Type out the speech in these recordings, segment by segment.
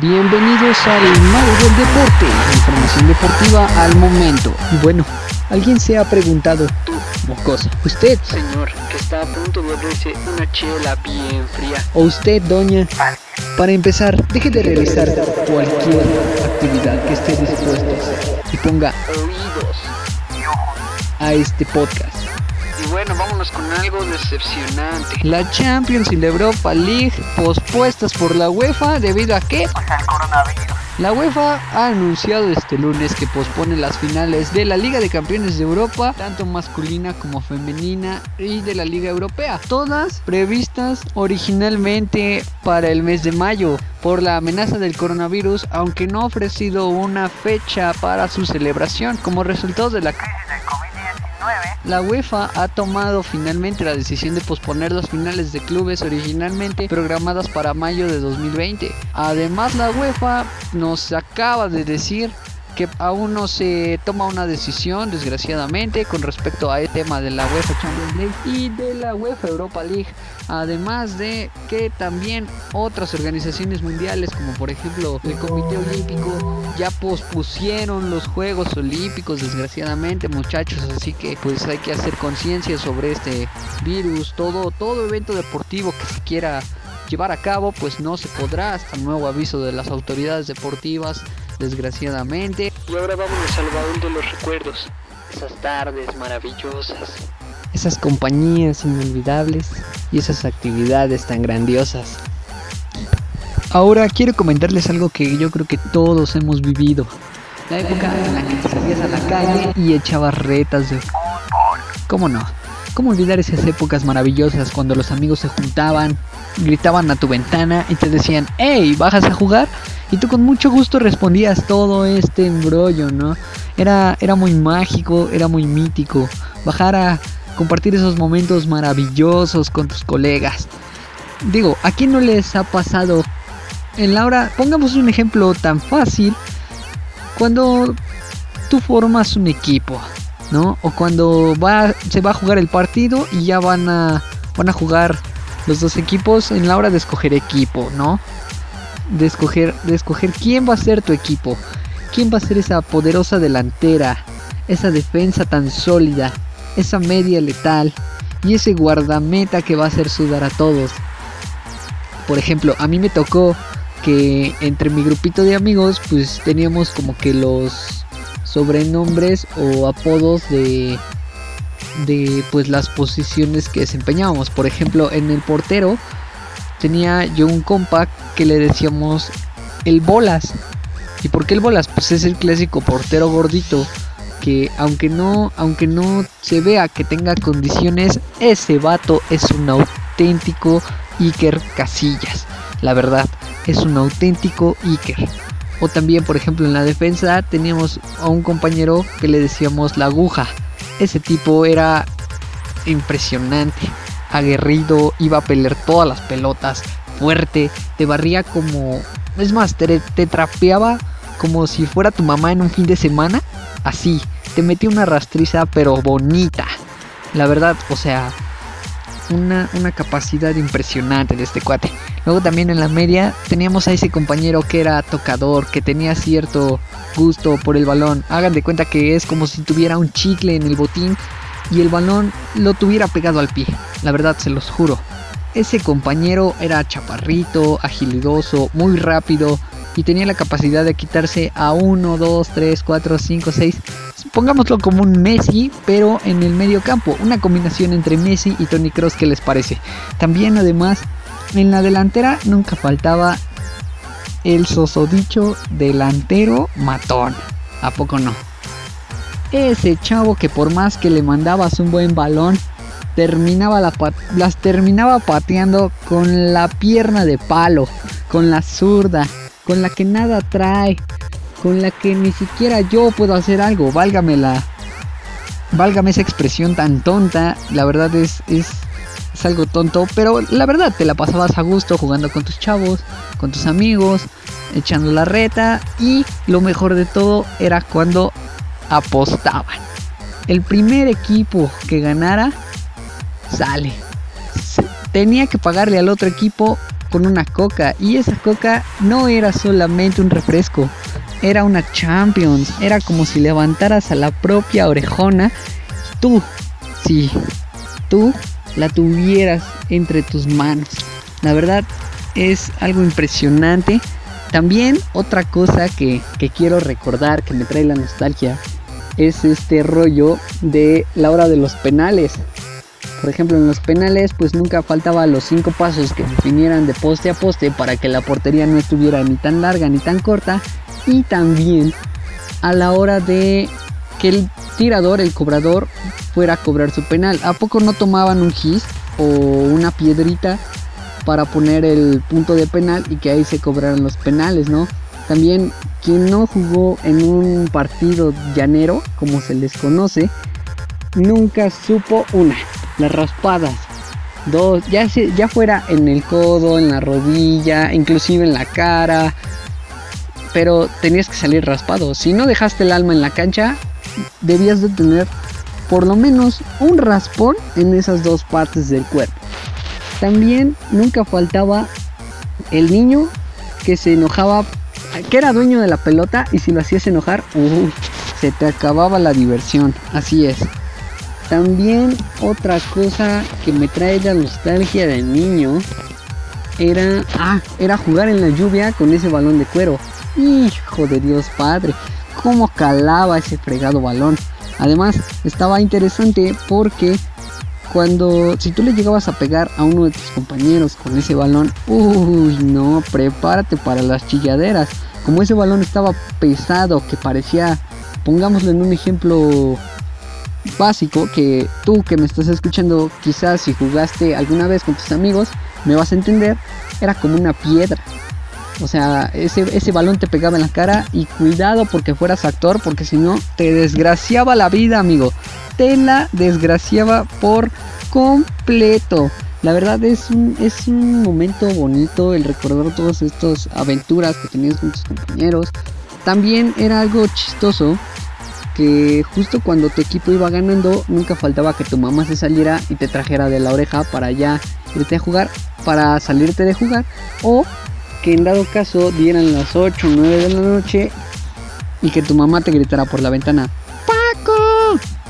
Bienvenidos al Mago del Deporte, información deportiva al momento. Y bueno, ¿alguien se ha preguntado, tú, mocoso, usted, señor, que está a punto de abrirse una chela bien fría? O usted, doña, para empezar, deje de realizar cualquier actividad que esté dispuesto a hacer y ponga oídos a este podcast. Y bueno, vámonos con algo decepcionante. La Champions y la Europa League pospuestas por la UEFA debido a qué? Pues al coronavirus. La UEFA ha anunciado este lunes que pospone las finales de la Liga de Campeones de Europa, tanto masculina como femenina, y de la Liga Europea, todas previstas originalmente para el mes de mayo por la amenaza del coronavirus, aunque no ha ofrecido una fecha para su celebración como resultado de la crisis del COVID-19. La UEFA ha tomado finalmente la decisión de posponer las finales de clubes originalmente programadas para mayo de 2020. Además, la UEFA nos acaba de decir que aún no se toma una decisión, desgraciadamente, con respecto a el tema de la UEFA Champions League y de la UEFA Europa League. Además de que también otras organizaciones mundiales, como por ejemplo el Comité Olímpico, ya pospusieron los Juegos Olímpicos, desgraciadamente, muchachos. Así que pues hay que hacer conciencia sobre este virus. Todo, todo evento deportivo que se quiera llevar a cabo, pues no se podrá hasta nuevo aviso de las autoridades deportivas desgraciadamente. Y ahora vámonos al baúl de los recuerdos. Esas tardes maravillosas. Esas compañías inolvidables y esas actividades tan grandiosas. Ahora quiero comentarles algo que yo creo que todos hemos vivido. La época en la que te salías a la calle y echabas retas de fútbol. ¿Cómo no? ¿Cómo olvidar esas épocas maravillosas cuando los amigos se juntaban, gritaban a tu ventana y te decían, hey, ¿bajas a jugar? Y tú con mucho gusto respondías todo este embrollo, ¿no? Era, era muy mágico, era muy mítico. Bajar a compartir esos momentos maravillosos con tus colegas. Digo, ¿a quién no les ha pasado? En la hora, pongamos un ejemplo tan fácil. Cuando tú formas un equipo, ¿no? O cuando va, se va a jugar el partido y ya van a, van a jugar los dos equipos en la hora de escoger equipo, ¿no? De escoger, de escoger quién va a ser tu equipo, quién va a ser esa poderosa delantera, esa defensa tan sólida, esa media letal y ese guardameta que va a hacer sudar a todos. Por ejemplo, a mí me tocó que entre mi grupito de amigos pues teníamos como que los sobrenombres o apodos de de pues las posiciones que desempeñábamos. Por ejemplo, en el portero tenía yo un compa que le decíamos el bolas. ¿Y por qué el bolas? Pues es el clásico portero gordito que aunque no aunque no se vea que tenga condiciones, ese vato es un auténtico Iker Casillas. La verdad, es un auténtico Iker. O también, por ejemplo, en la defensa teníamos a un compañero que le decíamos la aguja. Ese tipo era impresionante, aguerrido, iba a pelear todas las pelotas, fuerte, te barría como... Es más, te, te trapeaba como si fuera tu mamá en un fin de semana. Así, te metía una rastriza pero bonita. La verdad, o sea, una, una, capacidad impresionante de este cuate. Luego también en la media teníamos a ese compañero que era tocador, que tenía cierto gusto por el balón. Hagan de cuenta que es como si tuviera un chicle en el botín y el balón lo tuviera pegado al pie. La verdad, se los juro. Ese compañero era chaparrito, agilidoso, muy rápido y tenía la capacidad de quitarse a 1, 2, 3, 4, 5, 6. Pongámoslo como un Messi, pero en el medio campo. Una combinación entre Messi y Tony Cross, ¿qué les parece? También además, en la delantera nunca faltaba el sosodicho delantero matón. ¿A poco no? Ese chavo que por más que le mandabas un buen balón, terminaba la las terminaba pateando con la pierna de palo, con la zurda, con la que nada trae, con la que ni siquiera yo puedo hacer algo, válgame válgame esa expresión tan tonta, la verdad es, es es algo tonto, pero la verdad te la pasabas a gusto jugando con tus chavos, con tus amigos, echando la reta y lo mejor de todo era cuando apostaban. El primer equipo que ganara sale. Tenía que pagarle al otro equipo con una coca y esa coca no era solamente un refresco, era una Champions, era como si levantaras a la propia orejona, tú, sí, tú la tuvieras entre tus manos. La verdad es algo impresionante. También otra cosa que, que quiero recordar, que me trae la nostalgia, es este rollo de la hora de los penales. Por ejemplo, en los penales pues nunca faltaba los cinco pasos que definieran de poste a poste para que la portería no estuviera ni tan larga ni tan corta. Y también a la hora de que el tirador, el cobrador, fuera a cobrar su penal. ¿A poco no tomaban un gis o una piedrita para poner el punto de penal y que ahí se cobraran los penales, ¿no? También quien no jugó en un partido llanero, como se les conoce, nunca supo una, las raspadas. Dos, ya, ya fuera en el codo, en la rodilla, inclusive en la cara. Pero tenías que salir raspado. Si no dejaste el alma en la cancha, debías de tener por lo menos un raspón en esas dos partes del cuerpo. También nunca faltaba el niño que se enojaba que era dueño de la pelota y si lo hacías enojar, se te acababa la diversión. Así es. También otra cosa que me trae la nostalgia de niño era, ah, era jugar en la lluvia con ese balón de cuero. Hijo de Dios Padre, cómo calaba ese fregado balón. Además, estaba interesante porque cuando si tú le llegabas a pegar a uno de tus compañeros con ese balón, uy, no, prepárate para las chilladeras. Como ese balón estaba pesado, que parecía, pongámoslo en un ejemplo básico, que tú que me estás escuchando, quizás si jugaste alguna vez con tus amigos, me vas a entender, era como una piedra. O sea, ese, ese balón te pegaba en la cara y cuidado porque fueras actor, porque si no, te desgraciaba la vida, amigo te la desgraciaba por completo. La verdad es un, es un momento bonito el recordar todas estas aventuras que tenías con tus compañeros. También era algo chistoso que justo cuando tu equipo iba ganando nunca faltaba que tu mamá se saliera y te trajera de la oreja para ya irte a jugar, para salirte de jugar o que en dado caso dieran las 8 o 9 de la noche y que tu mamá te gritara por la ventana,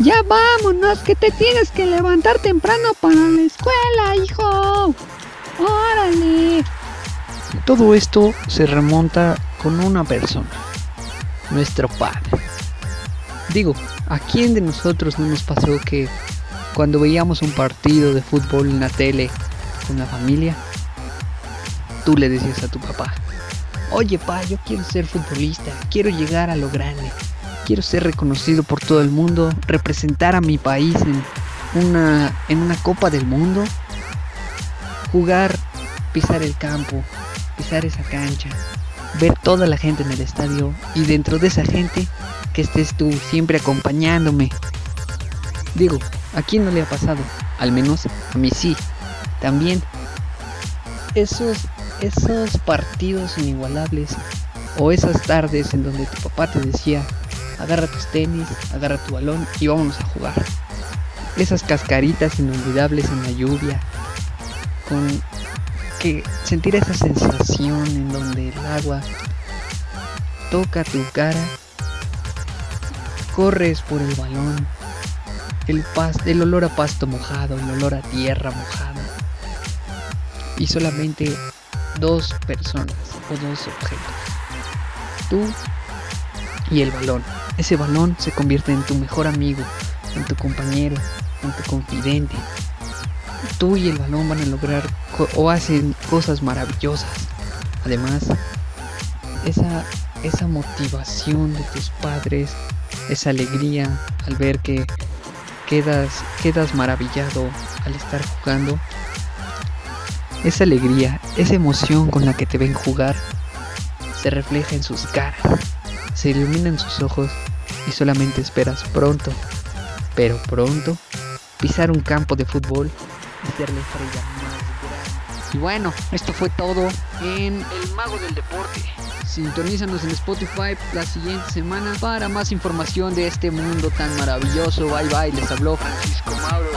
ya vámonos, que te tienes que levantar temprano para la escuela, hijo. Órale. Todo esto se remonta con una persona, nuestro padre. Digo, ¿a quién de nosotros no nos pasó que cuando veíamos un partido de fútbol en la tele con la familia, tú le decías a tu papá, oye pa, yo quiero ser futbolista, quiero llegar a lo grande, quiero ser reconocido por todo el mundo, representar a mi país en una, en una Copa del Mundo, jugar, pisar el campo, pisar esa cancha, ver toda la gente en el estadio y dentro de esa gente que estés tú siempre acompañándome. Digo, ¿a quién no le ha pasado? Al menos a mí sí. También esos, esos partidos inigualables o esas tardes en donde tu papá te decía, agarra tus tenis, agarra tu balón y vámonos a jugar. Esas cascaritas inolvidables en la lluvia, con que sentir esa sensación en donde el agua toca tu cara, corres por el balón, el, el olor a pasto mojado, el olor a tierra mojada y solamente dos personas o dos objetos, tú y el balón. Ese balón se convierte en tu mejor amigo, en tu compañero, en tu confidente. Tú y el balón van a lograr o hacen cosas maravillosas. Además, esa, esa motivación de tus padres, esa alegría al ver que quedas, quedas maravillado al estar jugando, esa alegría, esa emoción con la que te ven jugar, se refleja en sus caras se iluminan sus ojos y solamente esperas pronto, pero pronto, pisar un campo de fútbol y ser la estrella más grande. Y bueno, esto fue todo en El Mago del Deporte. Sintonízanos en Spotify la siguiente semana para más información de este mundo tan maravilloso. Bye bye, les habló Francisco Mauro.